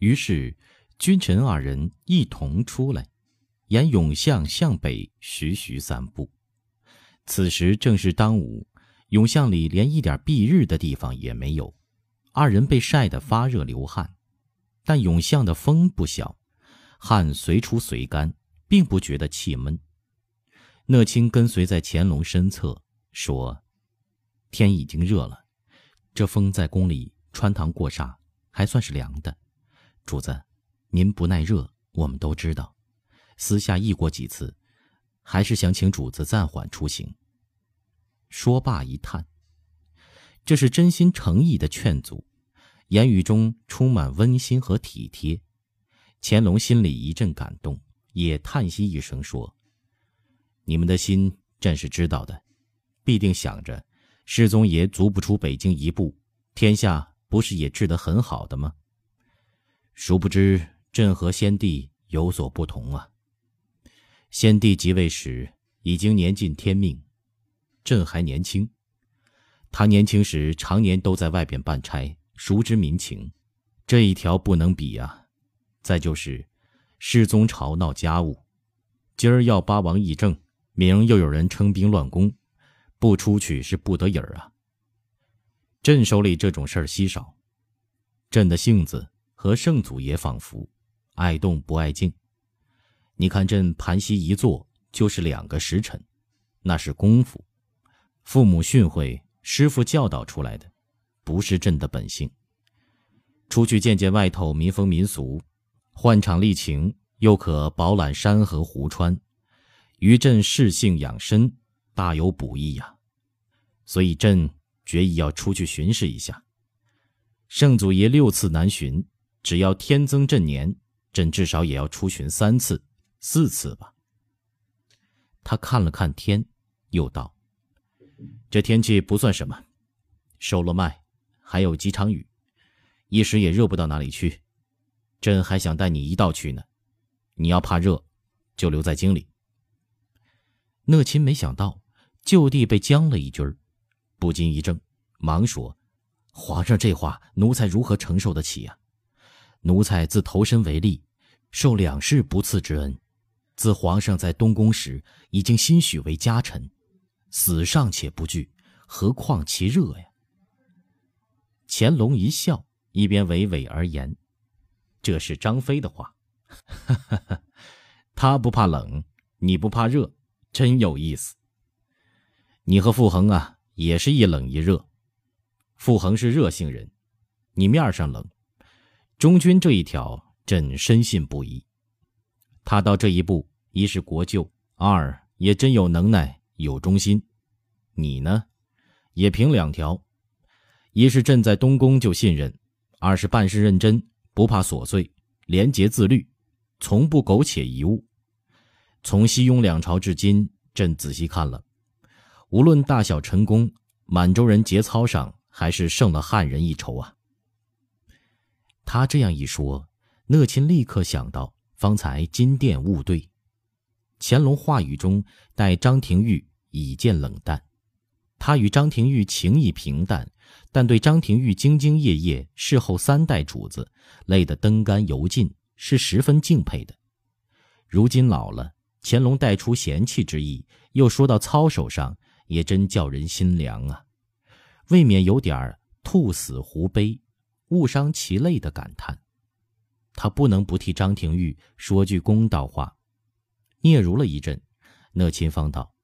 于是，君臣二人一同出来，沿永巷向北徐徐散步。此时正是当午，永巷里连一点蔽日的地方也没有，二人被晒得发热流汗，但永巷的风不小，汗随出随干，并不觉得气闷。讷清跟随在乾隆身侧，说：“天已经热了，这风在宫里穿堂过煞，还算是凉的。主子，您不耐热，我们都知道。私下议过几次，还是想请主子暂缓出行。”说罢一叹，这是真心诚意的劝阻，言语中充满温馨和体贴。乾隆心里一阵感动，也叹息一声说。你们的心，朕是知道的，必定想着，世宗爷足不出北京一步，天下不是也治得很好的吗？殊不知，朕和先帝有所不同啊。先帝即位时已经年近天命，朕还年轻。他年轻时常年都在外边办差，熟知民情，这一条不能比啊。再就是，世宗朝闹家务，今儿要八王议政。明又有人称兵乱宫，不出去是不得已儿啊。朕手里这种事儿稀少，朕的性子和圣祖爷仿佛，爱动不爱静。你看朕盘膝一坐就是两个时辰，那是功夫，父母训诲，师傅教导出来的，不是朕的本性。出去见见外头民风民俗，换场历情，又可饱览山河湖川。于朕适性养身，大有补益呀，所以朕决意要出去巡视一下。圣祖爷六次南巡，只要天增朕年，朕至少也要出巡三次、四次吧。他看了看天，又道：“这天气不算什么，收了麦，还有几场雨，一时也热不到哪里去。朕还想带你一道去呢，你要怕热，就留在京里。”讷亲没想到，就地被将了一军儿，不禁一怔，忙说：“皇上这话，奴才如何承受得起呀？奴才自投身为吏，受两世不赐之恩，自皇上在东宫时，已经心许为家臣，死尚且不惧，何况其热呀？”乾隆一笑，一边娓娓而言：“这是张飞的话，他不怕冷，你不怕热。”真有意思。你和傅恒啊，也是一冷一热。傅恒是热性人，你面上冷。中军这一条，朕深信不疑。他到这一步，一是国舅，二也真有能耐，有忠心。你呢，也凭两条：一是朕在东宫就信任；二是办事认真，不怕琐碎，廉洁自律，从不苟且一物。从西雍两朝至今，朕仔细看了，无论大小臣功，满洲人节操上还是胜了汉人一筹啊。他这样一说，讷亲立刻想到方才金殿误对，乾隆话语中待张廷玉已见冷淡，他与张廷玉情谊平淡，但对张廷玉兢兢业业侍候三代主子，累得灯干油尽，是十分敬佩的。如今老了。乾隆带出嫌弃之意，又说到操守上，也真叫人心凉啊，未免有点“兔死狐悲，物伤其类”的感叹。他不能不替张廷玉说句公道话。嗫嚅了一阵，讷亲方道：“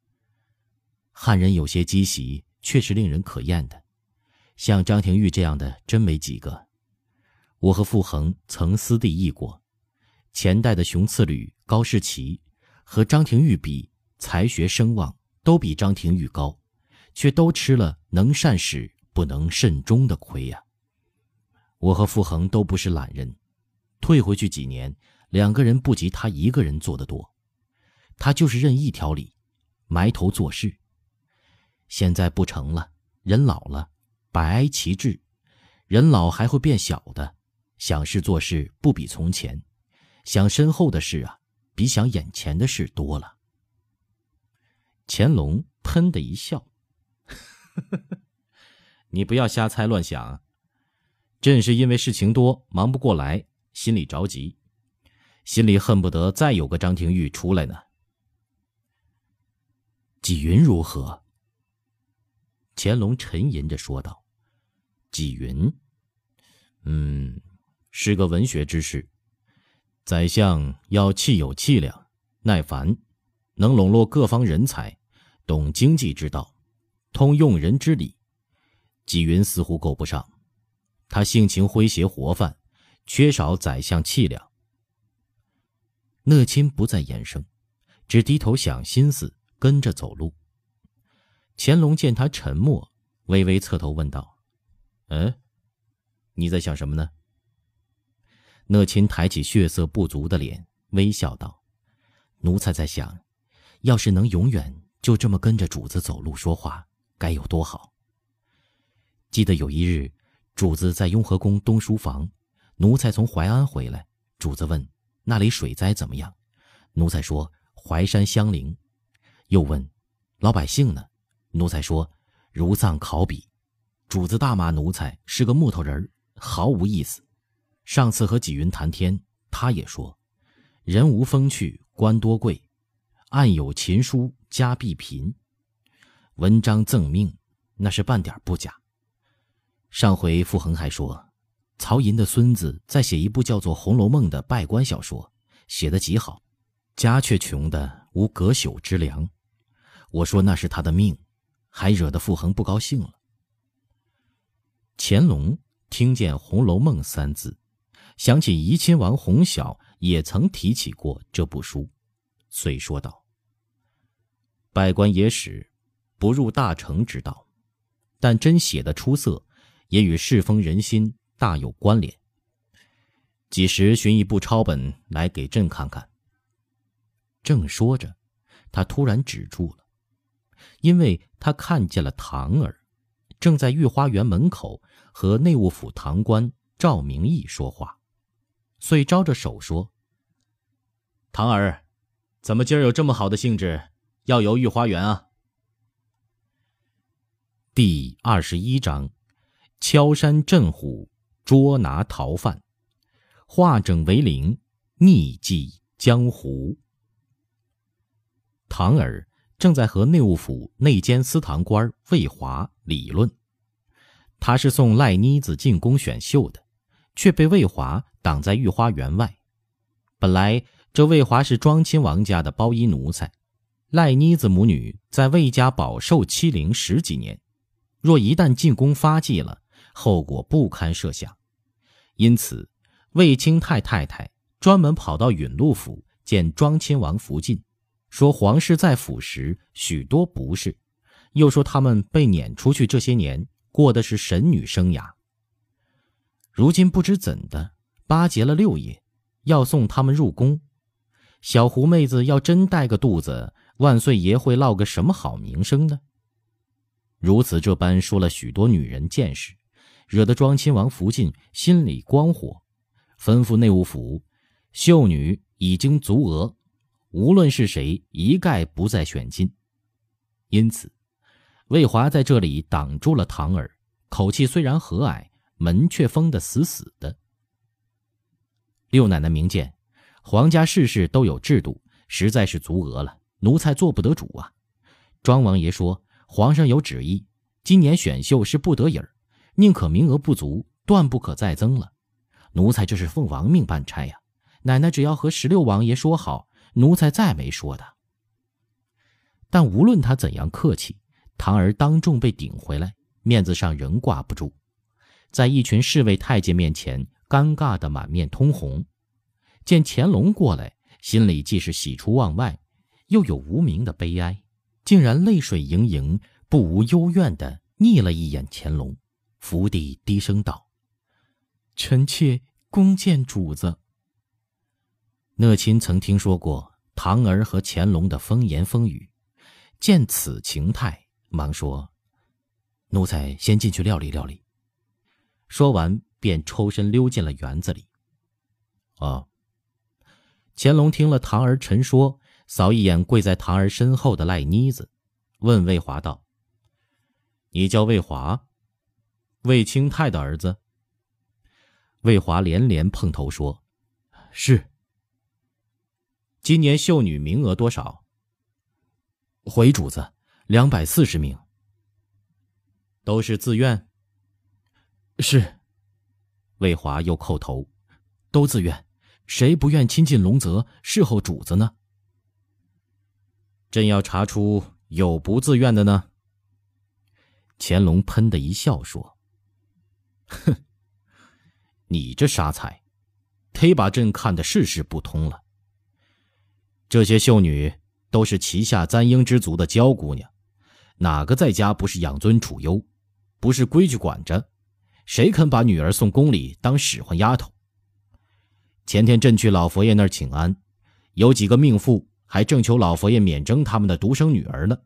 汉人有些积习，确实令人可厌的。像张廷玉这样的，真没几个。我和傅恒曾私地议过，前代的雄次旅高士奇。”和张廷玉比，才学声望都比张廷玉高，却都吃了能善始不能慎终的亏呀。我和傅恒都不是懒人，退回去几年，两个人不及他一个人做得多。他就是认一条理，埋头做事。现在不成了，人老了，百哀其志，人老还会变小的，想事做事不比从前，想身后的事啊。比想眼前的事多了。乾隆喷的一笑：“ 你不要瞎猜乱想，朕是因为事情多，忙不过来，心里着急，心里恨不得再有个张廷玉出来呢。纪云如何？乾隆沉吟着说道：“纪云，嗯，是个文学之士。宰相要气有气量，耐烦，能笼络各方人才，懂经济之道，通用人之理。纪云似乎够不上，他性情诙谐活泛，缺少宰相气量。”讷亲不再言声，只低头想心思，跟着走路。乾隆见他沉默，微微侧头问道：“嗯，你在想什么呢？”讷亲抬起血色不足的脸，微笑道：“奴才在想，要是能永远就这么跟着主子走路说话，该有多好。记得有一日，主子在雍和宫东书房，奴才从淮安回来，主子问那里水灾怎么样，奴才说淮山相邻，又问老百姓呢？”奴才说：“如丧考妣。”主子大骂奴才是个木头人毫无意思。上次和纪云谈天，他也说：“人无风趣，官多贵；案有秦书，家必贫。”文章赠命，那是半点不假。上回傅恒还说，曹寅的孙子在写一部叫做《红楼梦》的拜官小说，写得极好，家却穷得无隔朽之良。我说那是他的命。还惹得傅恒不高兴了。乾隆听见《红楼梦》三字，想起怡亲王弘晓也曾提起过这部书，遂说道：“百官野史，不入大成之道，但真写的出色，也与世风人心大有关联。几时寻一部抄本来给朕看看？”正说着，他突然止住了。因为他看见了唐儿，正在御花园门口和内务府堂官赵明义说话，遂招着手说：“唐儿，怎么今儿有这么好的兴致，要游御花园啊？”第二十一章：敲山震虎，捉拿逃犯，化整为零，逆迹江湖。唐儿。正在和内务府内监司堂官魏华理论，他是送赖妮子进宫选秀的，却被魏华挡在御花园外。本来这魏华是庄亲王家的包衣奴才，赖妮子母女在魏家饱受欺凌十几年，若一旦进宫发迹了，后果不堪设想。因此，魏清泰太太专门跑到允禄府见庄亲王福晋。说皇室在府时许多不是，又说他们被撵出去这些年过的是神女生涯。如今不知怎的巴结了六爷，要送他们入宫。小狐妹子要真带个肚子，万岁爷会落个什么好名声呢？如此这般说了许多女人见识，惹得庄亲王福晋心里光火，吩咐内务府，秀女已经足额。无论是谁，一概不再选进。因此，魏华在这里挡住了唐儿，口气虽然和蔼，门却封得死死的。六奶奶明鉴，皇家事事都有制度，实在是足额了，奴才做不得主啊。庄王爷说，皇上有旨意，今年选秀是不得已儿，宁可名额不足，断不可再增了。奴才这是奉王命办差呀。奶奶只要和十六王爷说好。奴才再没说的，但无论他怎样客气，唐儿当众被顶回来，面子上仍挂不住，在一群侍卫太监面前，尴尬的满面通红。见乾隆过来，心里既是喜出望外，又有无名的悲哀，竟然泪水盈盈，不无幽怨的睨了一眼乾隆，伏地低声道：“臣妾恭见主子。”讷亲曾听说过唐儿和乾隆的风言风语，见此情态，忙说：“奴才先进去料理料理。”说完，便抽身溜进了园子里。哦。乾隆听了唐儿陈说，扫一眼跪在唐儿身后的赖妮子，问魏华道：“你叫魏华，魏清泰的儿子？”魏华连连碰头说：“是。今年秀女名额多少？回主子，两百四十名。都是自愿。是。魏华又叩头，都自愿，谁不愿亲近龙泽，侍候主子呢？朕要查出有不自愿的呢。乾隆喷的一笑说：“哼，你这傻才，忒把朕看得事事不通了。这些秀女都是旗下簪缨之族的娇姑娘，哪个在家不是养尊处优，不是规矩管着？谁肯把女儿送宫里当使唤丫头？前天朕去老佛爷那儿请安，有几个命妇。”还正求老佛爷免征他们的独生女儿呢。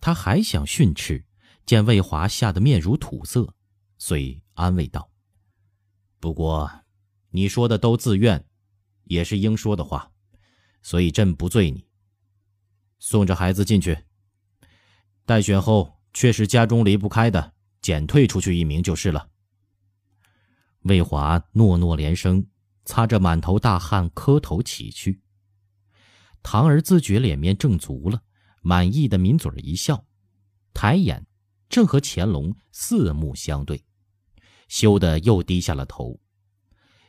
他还想训斥，见魏华吓得面如土色，遂安慰道：“不过，你说的都自愿，也是应说的话，所以朕不罪你。送着孩子进去，待选后确实家中离不开的，减退出去一名就是了。”魏华诺诺连声，擦着满头大汗，磕头起去。唐儿自觉脸面正足了，满意的抿嘴一笑，抬眼，正和乾隆四目相对，羞得又低下了头。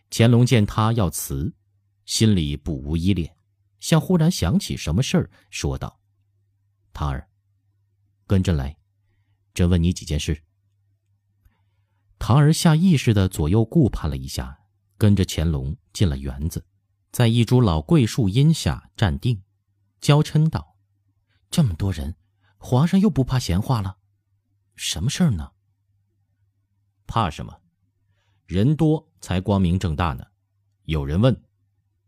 乾隆见他要辞，心里不无依恋，像忽然想起什么事儿，说道：“唐儿，跟朕来，朕问你几件事。”唐儿下意识的左右顾盼了一下，跟着乾隆进了园子。在一株老桂树荫下站定，娇嗔道：“这么多人，皇上又不怕闲话了？什么事儿呢？怕什么？人多才光明正大呢。有人问，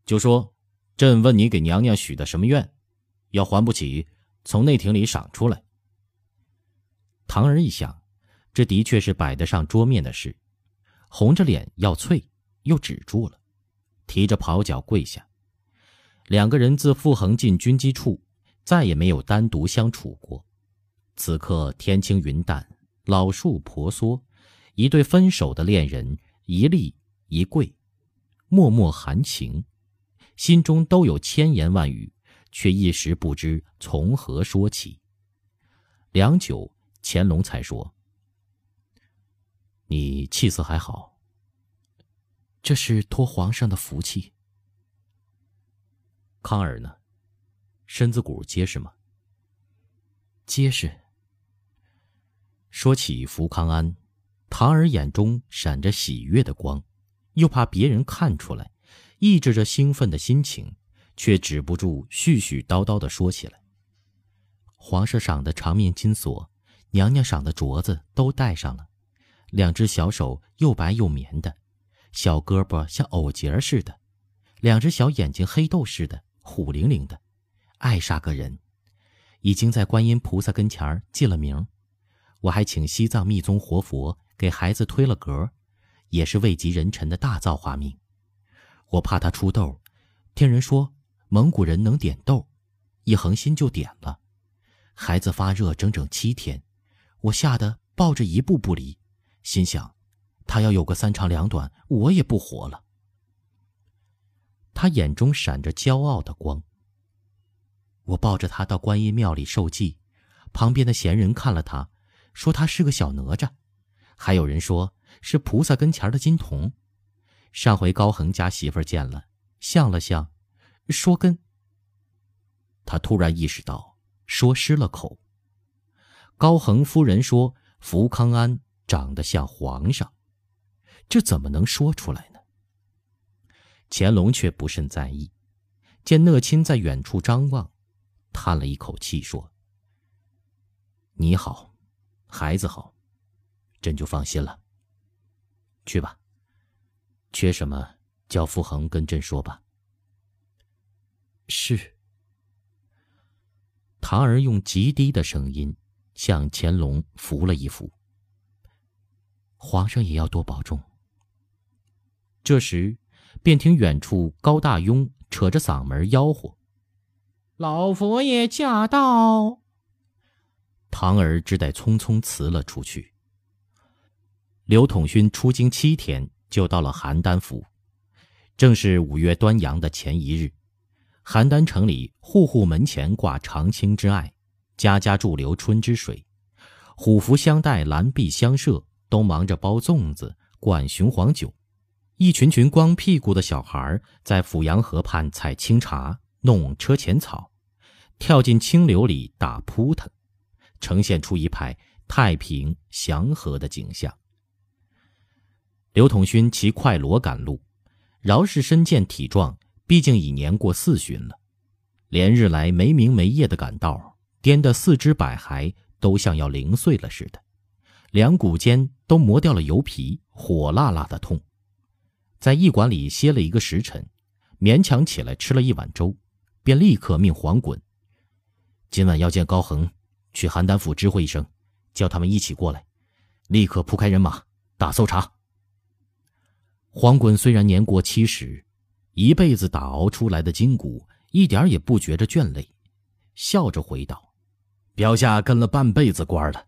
就说朕问你给娘娘许的什么愿，要还不起，从内廷里赏出来。”唐儿一想，这的确是摆得上桌面的事，红着脸要啐，又止住了。提着袍脚跪下，两个人自傅恒进军机处，再也没有单独相处过。此刻天青云淡，老树婆娑，一对分手的恋人一立一跪，脉脉含情，心中都有千言万语，却一时不知从何说起。良久，乾隆才说：“你气色还好。”这是托皇上的福气。康儿呢？身子骨结实吗？结实。说起福康安，唐儿眼中闪着喜悦的光，又怕别人看出来，抑制着兴奋的心情，却止不住絮絮叨叨的说起来。皇上赏的长命金锁，娘娘赏的镯子都戴上了，两只小手又白又绵的。小胳膊像藕节似的，两只小眼睛黑豆似的，虎灵灵的，爱煞个人。已经在观音菩萨跟前儿记了名，我还请西藏密宗活佛给孩子推了格，也是位极人臣的大造化命。我怕他出痘，听人说蒙古人能点痘，一横心就点了。孩子发热整整七天，我吓得抱着一步不离，心想。他要有个三长两短，我也不活了。他眼中闪着骄傲的光。我抱着他到观音庙里受祭，旁边的闲人看了他，说他是个小哪吒，还有人说是菩萨跟前的金童。上回高恒家媳妇见了，像了像，说跟。他突然意识到说失了口。高恒夫人说福康安长得像皇上。这怎么能说出来呢？乾隆却不甚在意，见讷亲在远处张望，叹了一口气说：“你好，孩子好，朕就放心了。去吧，缺什么叫傅恒跟朕说吧。”是。唐儿用极低的声音向乾隆扶了一扶：“皇上也要多保重。”这时，便听远处高大庸扯着嗓门吆喝：“老佛爷驾到！”唐儿只得匆匆辞了出去。刘统勋出京七天，就到了邯郸府。正是五月端阳的前一日，邯郸城里户户门前挂长青之艾，家家驻留春之水，虎符相待，蓝璧相射，都忙着包粽子、灌雄黄酒。一群群光屁股的小孩在阜阳河畔采清茶、弄车前草，跳进清流里打扑腾，呈现出一派太平祥和的景象。刘统勋骑快骡赶路，饶是身健体壮，毕竟已年过四旬了，连日来没明没夜的赶道，颠得四肢百骸都像要零碎了似的，两股间都磨掉了油皮，火辣辣的痛。在驿馆里歇了一个时辰，勉强起来吃了一碗粥，便立刻命黄滚：“今晚要见高恒，去邯郸府知会一声，叫他们一起过来，立刻铺开人马打搜查。”黄衮虽然年过七十，一辈子打熬出来的筋骨一点也不觉着倦累，笑着回道：“表下跟了半辈子官了，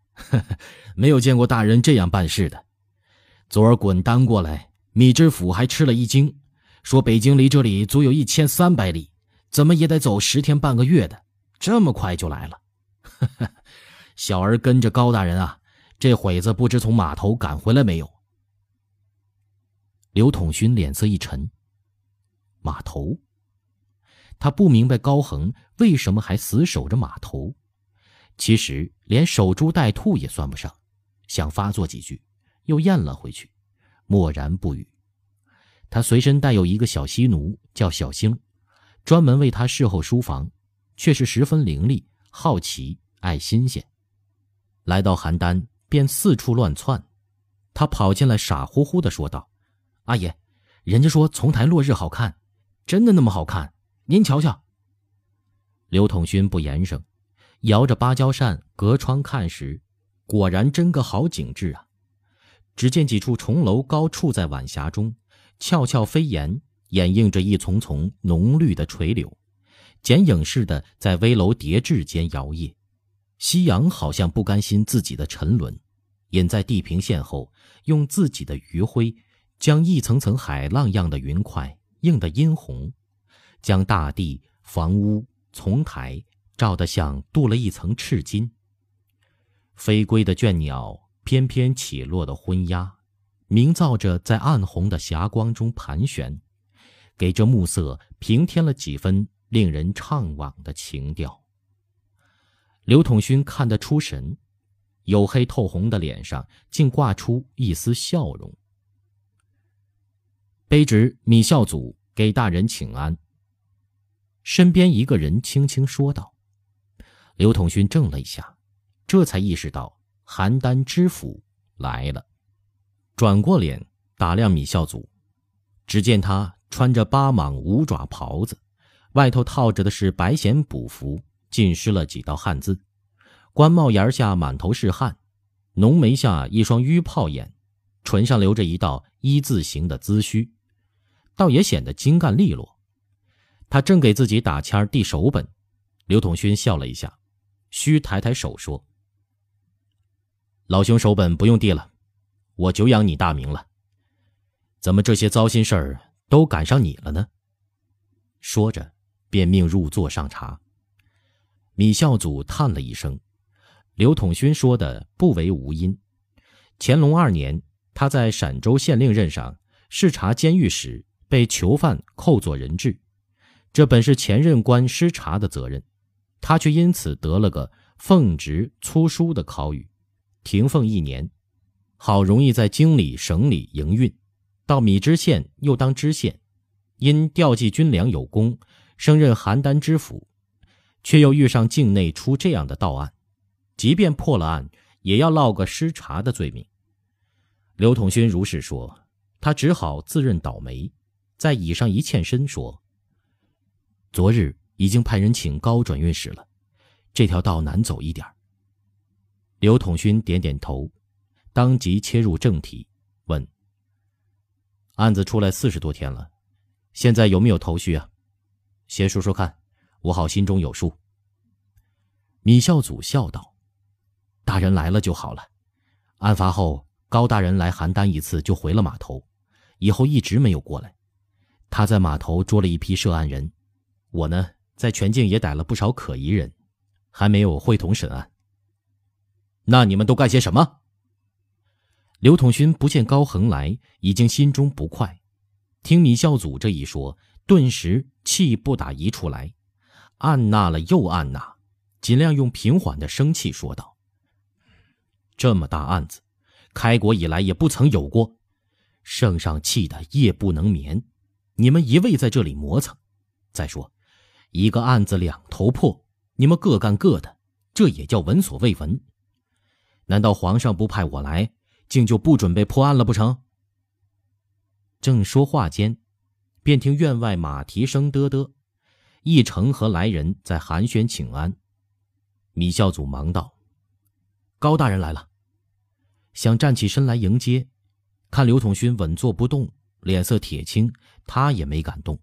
没有见过大人这样办事的。昨儿滚单过来。”米知府还吃了一惊，说：“北京离这里足有一千三百里，怎么也得走十天半个月的，这么快就来了。” 小儿跟着高大人啊，这会子不知从码头赶回来没有。刘统勋脸色一沉。码头，他不明白高恒为什么还死守着码头，其实连守株待兔也算不上，想发作几句，又咽了回去。默然不语。他随身带有一个小西奴，叫小星，专门为他侍候书房，却是十分伶俐、好奇、爱新鲜。来到邯郸，便四处乱窜。他跑进来，傻乎乎的说道：“阿爷，人家说丛台落日好看，真的那么好看？您瞧瞧。”刘统勋不言声，摇着芭蕉扇隔窗看时，果然真个好景致啊！只见几处重楼高处在晚霞中，翘翘飞檐，掩映着一丛丛浓绿的垂柳，剪影似的在危楼叠峙间摇曳。夕阳好像不甘心自己的沉沦，隐在地平线后，用自己的余晖，将一层层海浪样的云块映得殷红，将大地、房屋、丛台照得像镀了一层赤金。飞归的倦鸟。翩翩起落的昏鸦，明造着在暗红的霞光中盘旋，给这暮色平添了几分令人怅惘的情调。刘统勋看得出神，黝黑透红的脸上竟挂出一丝笑容。卑职米孝祖给大人请安。身边一个人轻轻说道。刘统勋怔了一下，这才意识到。邯郸知府来了，转过脸打量米孝祖，只见他穿着八蟒五爪袍子，外头套着的是白藓补服，浸湿了几道汗渍，官帽檐下满头是汗，浓眉下一双淤泡眼，唇上留着一道一字形的髭须，倒也显得精干利落。他正给自己打签递手本，刘统勋笑了一下，虚抬抬手说。老兄手本不用递了，我久仰你大名了。怎么这些糟心事儿都赶上你了呢？说着，便命入座上茶。米孝祖叹了一声，刘统勋说的不为无因。乾隆二年，他在陕州县令任上视察监狱时，被囚犯扣做人质，这本是前任官失察的责任，他却因此得了个奉职粗疏的考语。停俸一年，好容易在京里、省里营运，到米脂县又当知县，因调剂军粮有功，升任邯郸知府，却又遇上境内出这样的盗案，即便破了案，也要落个失察的罪名。刘统勋如是说，他只好自认倒霉，在椅上一欠身说：“昨日已经派人请高转运使了，这条道难走一点。”刘统勋点点头，当即切入正题，问：“案子出来四十多天了，现在有没有头绪啊？先说说看，我好心中有数。”米孝祖笑道：“大人来了就好了。案发后，高大人来邯郸一次就回了码头，以后一直没有过来。他在码头捉了一批涉案人，我呢在全境也逮了不少可疑人，还没有会同审案。那你们都干些什么？刘统勋不见高恒来，已经心中不快。听米孝祖这一说，顿时气不打一处来，按捺了又按捺，尽量用平缓的声气说道：“这么大案子，开国以来也不曾有过，圣上气得夜不能眠，你们一味在这里磨蹭。再说，一个案子两头破，你们各干各的，这也叫闻所未闻。难道皇上不派我来，竟就不准备破案了不成？”正说话间，便听院外马蹄声嘚嘚，一成和来人在寒暄请安。米孝祖忙道：“高大人来了。”想站起身来迎接，看刘统勋稳坐不动，脸色铁青，他也没敢动。